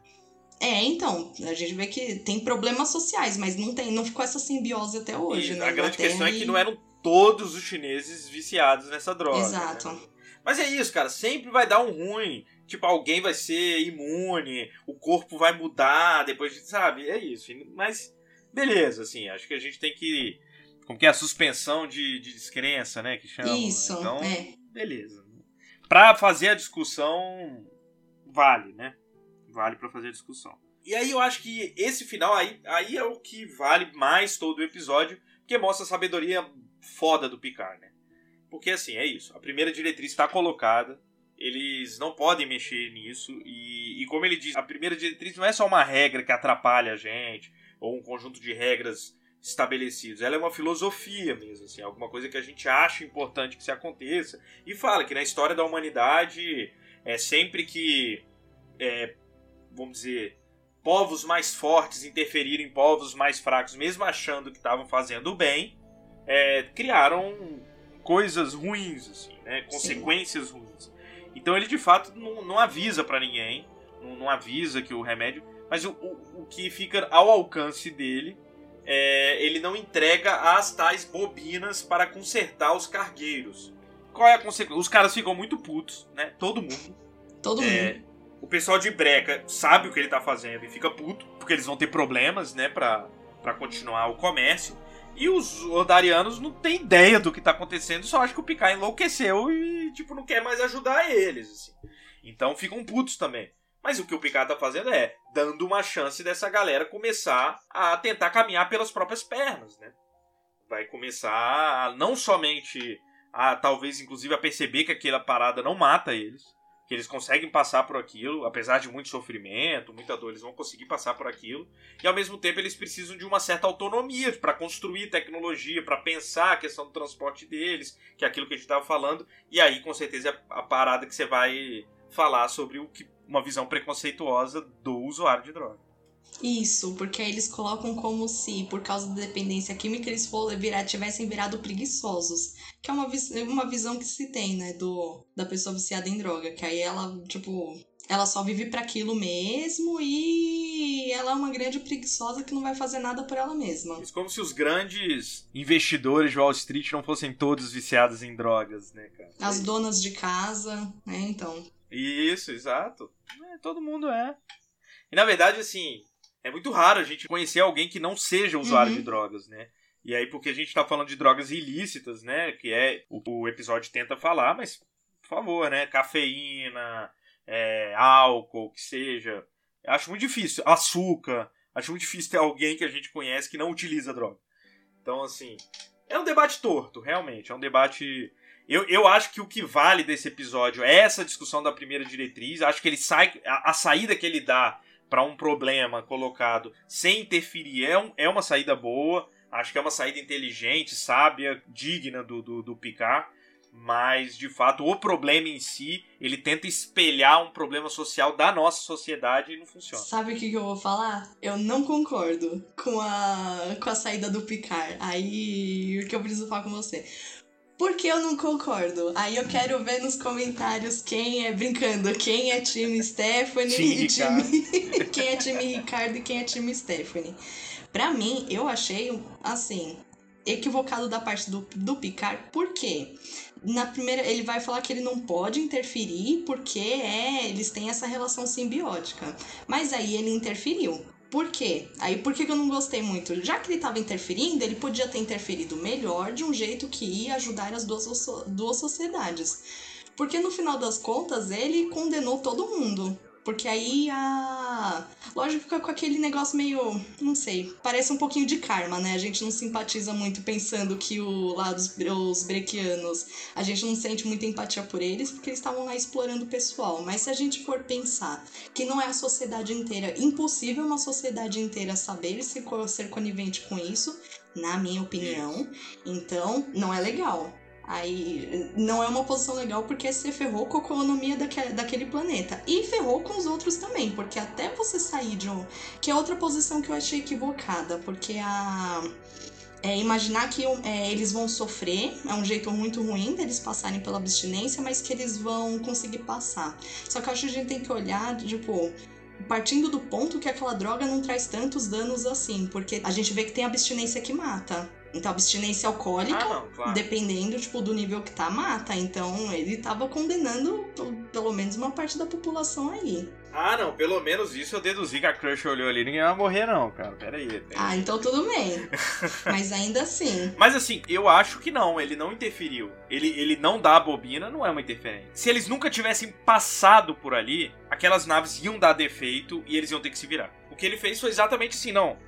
É, então, a gente vê que tem problemas sociais, mas não tem, não ficou essa simbiose até hoje, E né? a grande Inglaterra questão é que e- não eram todos os chineses viciados nessa droga. Exato. né? Mas é isso, cara. Sempre vai dar um ruim. Tipo, alguém vai ser imune, o corpo vai mudar depois de. Sabe? É isso. Mas, beleza, assim. Acho que a gente tem que. Como que é a suspensão de, de descrença, né? Que chama. Isso, Então, é. beleza. Pra fazer a discussão, vale, né? Vale pra fazer discussão. E aí eu acho que esse final aí, aí é o que vale mais todo o episódio, porque mostra a sabedoria foda do Picard, né? Porque assim, é isso. A primeira diretriz está colocada, eles não podem mexer nisso, e, e como ele diz, a primeira diretriz não é só uma regra que atrapalha a gente, ou um conjunto de regras estabelecidos. Ela é uma filosofia mesmo, assim, alguma coisa que a gente acha importante que se aconteça. E fala que na história da humanidade, é sempre que, é, vamos dizer, povos mais fortes interferiram em povos mais fracos, mesmo achando que estavam fazendo bem, é, criaram coisas ruins, assim, né? Consequências ruins. Então ele de fato não, não avisa pra ninguém, não, não avisa que o remédio, mas o, o, o que fica ao alcance dele é, ele não entrega as tais bobinas para consertar os cargueiros. Qual é a consequência? Os caras ficam muito putos, né? Todo mundo. Todo É, mundo. O pessoal de Breca sabe o que ele tá fazendo e fica puto, porque eles vão ter problemas, né, pra, pra continuar o comércio. E os Ordarianos não têm ideia do que tá acontecendo, só acham que o Picard enlouqueceu e, tipo, não quer mais ajudar eles, assim. Então ficam putos também. Mas o que o Picard tá fazendo é dando uma chance dessa galera começar a tentar caminhar pelas próprias pernas, né? Vai começar a, não somente a talvez inclusive a perceber que aquela parada não mata eles, que eles conseguem passar por aquilo, apesar de muito sofrimento, muita dor, eles vão conseguir passar por aquilo. E ao mesmo tempo eles precisam de uma certa autonomia para construir tecnologia, para pensar a questão do transporte deles, que é aquilo que a gente estava falando. E aí, com certeza, é a parada que você vai falar sobre o que uma visão preconceituosa do usuário de droga. Isso, porque aí eles colocam como se, por causa da dependência química, eles for, virar, tivessem virado preguiçosos. Que é uma, uma visão que se tem, né, do, da pessoa viciada em droga. Que aí ela, tipo, ela só vive para aquilo mesmo e ela é uma grande preguiçosa que não vai fazer nada por ela mesma. Isso como se os grandes investidores de Wall Street não fossem todos viciados em drogas, né, cara? As donas de casa, né, então. Isso, exato. É, todo mundo é. E na verdade, assim, é muito raro a gente conhecer alguém que não seja usuário Uhum. de drogas, né? E aí, porque a gente tá falando de drogas ilícitas, né? Que é o, o episódio tenta falar, mas, por favor, né? Cafeína, é, álcool, que seja. Eu acho muito difícil. Açúcar. Acho muito difícil ter alguém que a gente conhece que não utiliza droga. Então, assim, é um debate torto, realmente. É um debate. Eu, eu acho que o que vale desse episódio é essa discussão da primeira diretriz. Acho que ele sai. A, a saída que ele dá para um problema colocado sem interferir é, um, é uma saída boa. Acho que é uma saída inteligente, sábia, digna do, do, do Picard. Mas, de fato, o problema em si, ele tenta espelhar um problema social da nossa sociedade e não funciona. Sabe o que, eu vou falar? Eu não concordo com a, com a saída do Picard. Aí, o que eu preciso falar com você? Por que eu não concordo? Aí eu quero ver nos comentários quem é brincando, quem é time Stephanie Time e time. (laughs) quem é time Ricardo e quem é time Stephanie. Pra mim, eu achei, assim, equivocado da parte do, do Picard, por quê? Na primeira, ele vai falar que ele não pode interferir porque é, eles têm essa relação simbiótica. Mas aí ele interferiu. Por quê? Aí por que eu não gostei muito? Já que ele estava interferindo, ele podia ter interferido melhor de um jeito que ia ajudar as duas, duas sociedades. Porque no final das contas ele condenou todo mundo. Porque aí a. Lógico, fica com aquele negócio meio. Não sei. Parece um pouquinho de karma, né? A gente não simpatiza muito pensando que o, lá dos, os brequianos. A gente não sente muita empatia por eles porque eles estavam lá explorando o pessoal. Mas se a gente for pensar que não é a sociedade inteira, impossível uma sociedade inteira saber se ser conivente com isso, na minha opinião. Então, não é legal. Aí não é uma posição legal porque você ferrou com a economia daquele, daquele planeta. E ferrou com os outros também, porque até você sair de um. Que é outra posição que eu achei equivocada, porque a. É, imaginar que é, eles vão sofrer é um jeito muito ruim deles passarem pela abstinência, mas que eles vão conseguir passar. Só que eu acho que a gente tem que olhar, tipo, partindo do ponto que aquela droga não traz tantos danos assim, porque a gente vê que tem abstinência que mata. Então, abstinência alcoólica, Ah, não, claro. dependendo tipo, do nível que tá, mata. Então, ele tava condenando pelo menos uma parte da população aí. Ah, não, pelo menos isso eu deduzi que a Crush olhou ali. Ninguém vai morrer, não, cara. Pera aí. tem- Ah, então tudo bem. (laughs) Mas ainda assim. Mas assim, eu acho que não, ele não interferiu. Ele, ele não dá a bobina, não é uma interferência. Se eles nunca tivessem passado por ali, aquelas naves iam dar defeito e eles iam ter que se virar. O que ele fez foi exatamente assim, não.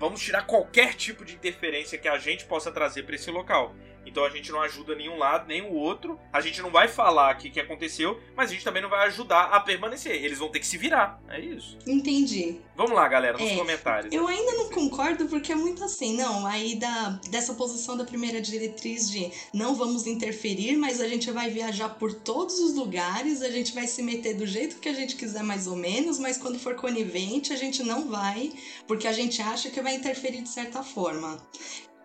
Vamos tirar qualquer tipo de interferência que a gente possa trazer pra esse local. Então a gente não ajuda nenhum lado, nem o outro. A gente não vai falar aqui o que aconteceu, mas a gente também não vai ajudar a permanecer. Eles vão ter que se virar. É isso. Entendi. Vamos lá, galera, nos É, comentários. Eu ainda não concordo porque é muito assim, não. Aí da, dessa posição da primeira diretriz de não vamos interferir, mas a gente vai viajar por todos os lugares, a gente vai se meter do jeito que a gente quiser, mais ou menos, mas quando for conivente, a gente não vai, porque a gente acha que vai interferir de certa forma.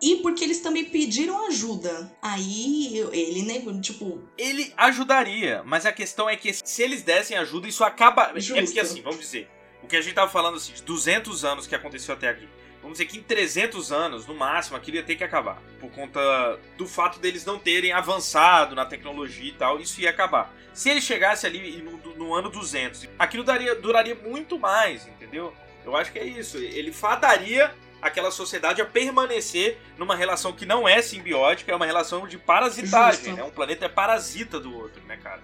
E porque eles também pediram ajuda. Aí eu- ele, né, tipo, Ele ajudaria, mas a questão é que se eles dessem ajuda, isso acaba. É Justo. porque assim, vamos dizer, o que a gente tava falando assim, de 200 anos que aconteceu até aqui. Vamos dizer que em 300 anos, no máximo, aquilo ia ter que acabar. Por conta do fato deles não terem avançado na tecnologia e tal, isso ia acabar. Se ele chegasse ali no, no ano 200, aquilo daria, duraria muito mais, entendeu? Eu acho que é isso. Ele fadaria aquela sociedade a permanecer numa relação que não é simbiótica, é uma relação de parasitagem, Justo. né? Um planeta é parasita do outro, né, cara?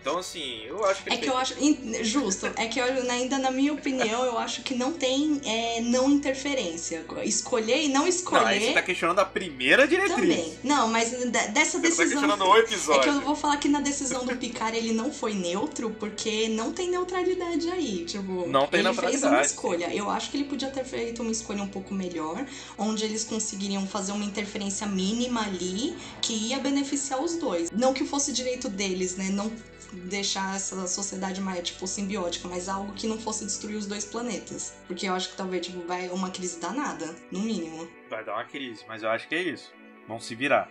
Então, assim, eu acho que... É que eu acho. Justo. É que eu, ainda na minha opinião, eu acho que não tem é, não interferência. Escolher e não escolher. Não, aí você tá questionando a primeira diretriz. Também. Não, mas de- dessa Você tá decisão. questionando o episódio. É que eu vou falar que na decisão do Picard ele não foi neutro, porque não tem neutralidade aí. Tipo, Não tem ele fez uma escolha. Eu acho que ele podia ter feito uma escolha um pouco melhor, onde eles conseguiriam fazer uma interferência mínima ali que ia beneficiar os dois. Não que fosse direito deles, né? Não deixar essa sociedade mais, tipo, simbiótica, mas algo que não fosse destruir os dois planetas. Porque eu acho que talvez, tipo, vai uma crise danada, no mínimo. Vai dar uma crise, mas eu acho que é isso. Vão se virar.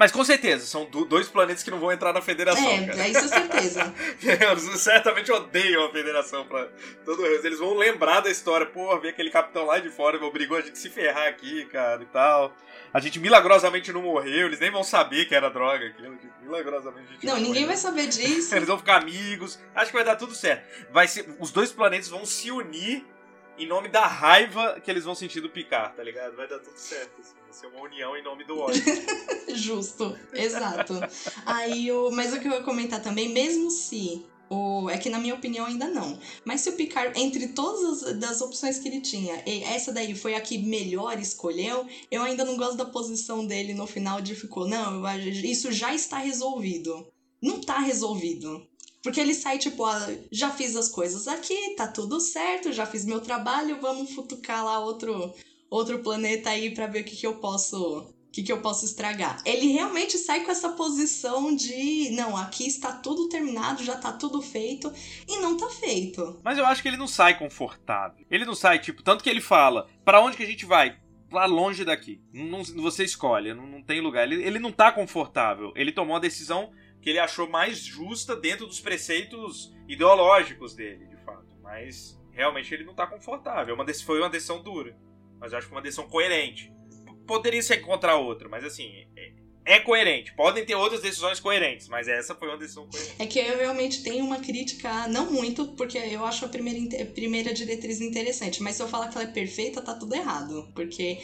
Mas com certeza, são do- dois planetas que não vão entrar na federação, É, cara. isso é certeza. (laughs) Eles certamente odeiam a federação pra todo resto. Eles vão lembrar da história. Pô, ver aquele capitão lá de fora obrigou a gente a se ferrar aqui, cara, e tal. A gente milagrosamente não morreu, eles nem vão saber que era droga aquilo. Milagrosamente a gente Não, ninguém morreu. vai saber disso. (laughs) Eles vão ficar amigos. Acho que vai dar tudo certo. Vai ser, os dois planetas vão se unir em nome da raiva que eles vão sentir do Picard, tá ligado? Vai dar tudo certo. assim. Vai ser uma união em nome do ódio. (laughs) Justo, exato. Aí, o, mas o que eu ia comentar também, mesmo se o, é que na minha opinião ainda não. Mas se o Picard, entre todas as das opções que ele tinha, essa daí foi a que melhor escolheu, eu ainda não gosto da posição dele no final de ficou, não, isso já está resolvido. Não tá resolvido. Porque ele sai tipo, ah, já fiz as coisas aqui, tá tudo certo, já fiz meu trabalho, vamos futucar lá outro outro planeta aí pra ver o que, que eu posso que, que eu posso estragar. Ele realmente sai com essa posição de não, aqui está tudo terminado, já tá tudo feito e não tá feito. Mas eu acho que ele não sai confortável. Ele não sai, tipo, tanto que ele fala, pra onde que a gente vai? Pra longe daqui. Não, você escolhe, não, não tem lugar. Ele, ele não tá confortável. Ele tomou a decisão que ele achou mais justa dentro dos preceitos ideológicos dele, de fato. Mas realmente ele não tá confortável. É Uma foi uma decisão dura. Mas eu acho que foi uma decisão coerente. Poderia se encontrar outra, mas assim, é, é coerente. Podem ter outras decisões coerentes, mas essa foi uma decisão coerente. É que eu realmente tenho uma crítica, não muito, porque eu acho a primeira, inte- primeira diretriz interessante, mas se eu falar que ela é perfeita, tá tudo errado. Porque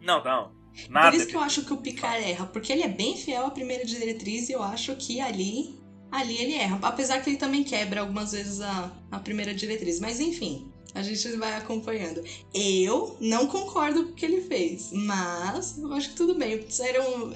Não, não. Nada. Por isso que eu acho que o Picard erra, porque ele é bem fiel à primeira diretriz e eu acho que ali, ali ele erra. Apesar que ele também quebra algumas vezes a, a primeira diretriz. Mas enfim, a gente vai acompanhando. Eu não concordo com o que ele fez, mas eu acho que tudo bem. Eram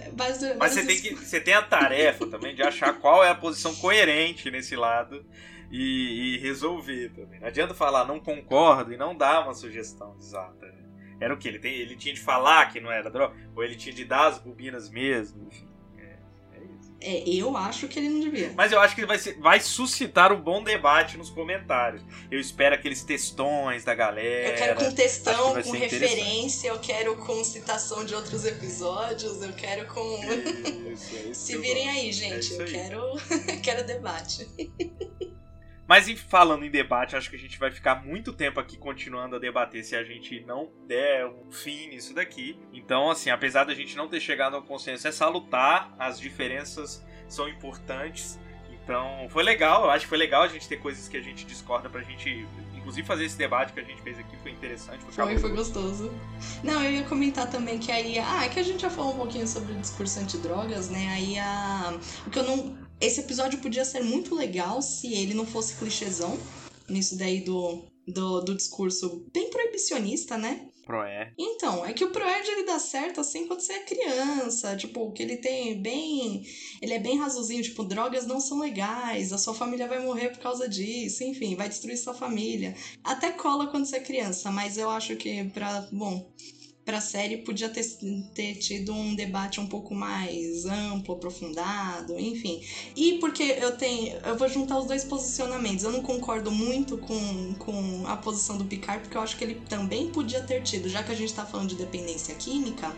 Mas você tem, que, você tem a tarefa também de achar qual é a posição coerente nesse lado e, e resolver também. Não adianta falar não concordo e não dar uma sugestão exata. né? Era o que? Ele, tem, ele tinha de falar que não era droga? Ou ele tinha de dar as bobinas mesmo? Enfim. É, é isso. É, eu acho que ele não devia. Mas eu acho que vai, ser, vai suscitar um bom debate nos comentários. Eu espero aqueles textões da galera. Eu quero com que textão, vai com referência, eu quero com citação de outros episódios, eu quero com. (laughs) Isso, é isso que Se virem aí, É gente. eu quero, (laughs) quero debate. (laughs) Mas em- falando em debate, acho que a gente vai ficar muito tempo aqui continuando a debater se a gente não der um fim nisso daqui. Então, assim, apesar da gente não ter chegado ao consenso, é salutar, as diferenças são importantes. Então, foi legal, eu acho que foi legal a gente ter coisas que a gente discorda pra gente, inclusive fazer esse debate que a gente fez aqui, foi interessante. Foi, Foi, foi gostoso. Não, eu ia comentar também que aí. Ah, é que a gente já falou um pouquinho sobre o discurso antidrogas, né? Aí a. O que eu não. Esse episódio podia ser muito legal se ele não fosse clichêzão. Nisso daí do, do, do discurso bem proibicionista, né? Proé. Então, é que o Proerd ele dá certo assim quando você é criança, tipo, que ele tem bem, ele é bem razozinho, tipo, drogas não são legais, a sua família vai morrer por causa disso, enfim, vai destruir sua família. Até cola quando você é criança, mas eu acho que pra, bom, pra série podia ter, ter tido um debate um pouco mais amplo, aprofundado, enfim. E porque eu tenho. Eu vou juntar os dois posicionamentos. Eu não concordo muito com, com a posição do Picard, porque eu acho que ele também podia ter tido, já que a gente tá falando de dependência química.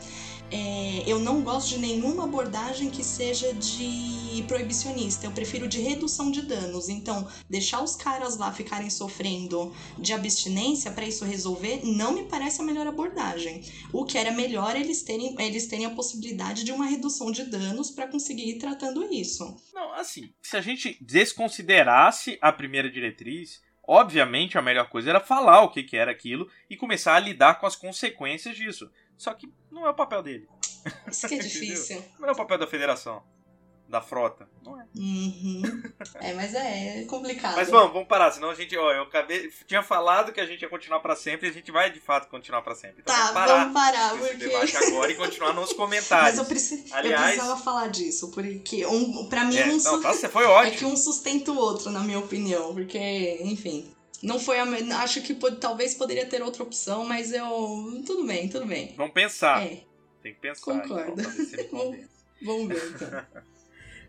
É, eu não gosto de nenhuma abordagem que seja de proibicionista. Eu prefiro de redução de danos. Então, deixar os caras lá ficarem sofrendo de abstinência para isso resolver não me parece a melhor abordagem. O que era melhor eles terem, eles terem a possibilidade de uma redução de danos para conseguir ir tratando isso. Não, assim, se a gente desconsiderasse a primeira diretriz, obviamente a melhor coisa era falar o que, que era aquilo e começar a lidar com as consequências disso. Só que não é o papel dele. Isso que é (laughs) difícil. Não é o papel da federação, da frota. Não é. Uhum. É, mas é complicado. Mas vamos, vamos parar, senão a gente, ó, eu acabei, tinha falado que a gente ia continuar pra sempre e a gente vai de fato continuar pra sempre. Então Tá, vamos parar, vamos parar, esse porque- debate agora e continuar nos (laughs) comentários. Mas eu, preci... eu Aliás, precisava falar disso, porque um, pra mim É, um não, su- tá, você foi ótimo. é que um sustenta o outro, na minha opinião, porque, enfim. Não foi a. Acho que pod- talvez poderia ter outra opção, mas eu. Tudo bem, tudo bem. vamos pensar. É, Tem que pensar. Concordo. então, ele (laughs) convence. vamos ver então. (laughs)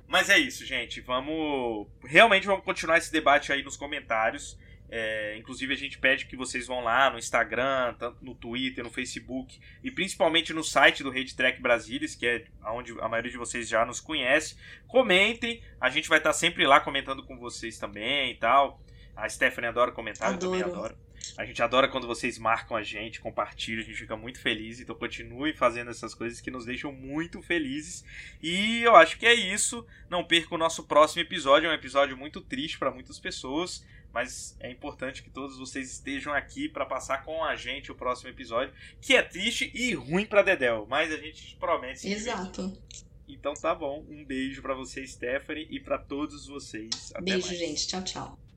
Mas é isso, gente. Vamos. Realmente vamos continuar esse debate aí nos comentários. É, inclusive a gente pede que vocês vão lá no Instagram, tanto no Twitter, no Facebook e principalmente no site do Rede Track Brasilis, que é onde a maioria de vocês já nos conhece. Comentem, a gente vai estar sempre lá comentando com vocês também e tal. A Stephanie adora comentar, Adoro. eu também adoro. A gente adora quando vocês marcam a gente, compartilham, a gente fica muito feliz. Então continue fazendo essas coisas que nos deixam muito felizes. E eu acho que é isso. Não perca o nosso próximo episódio. É um episódio muito triste para muitas pessoas. Mas é importante que todos vocês estejam aqui para passar com a gente o próximo episódio, que é triste e ruim para Dedel, mas a gente promete. se divertir. Exato. Então tá bom. Um beijo para você, Stephanie, e para todos vocês. Até Beijo, mais. gente. Tchau, tchau.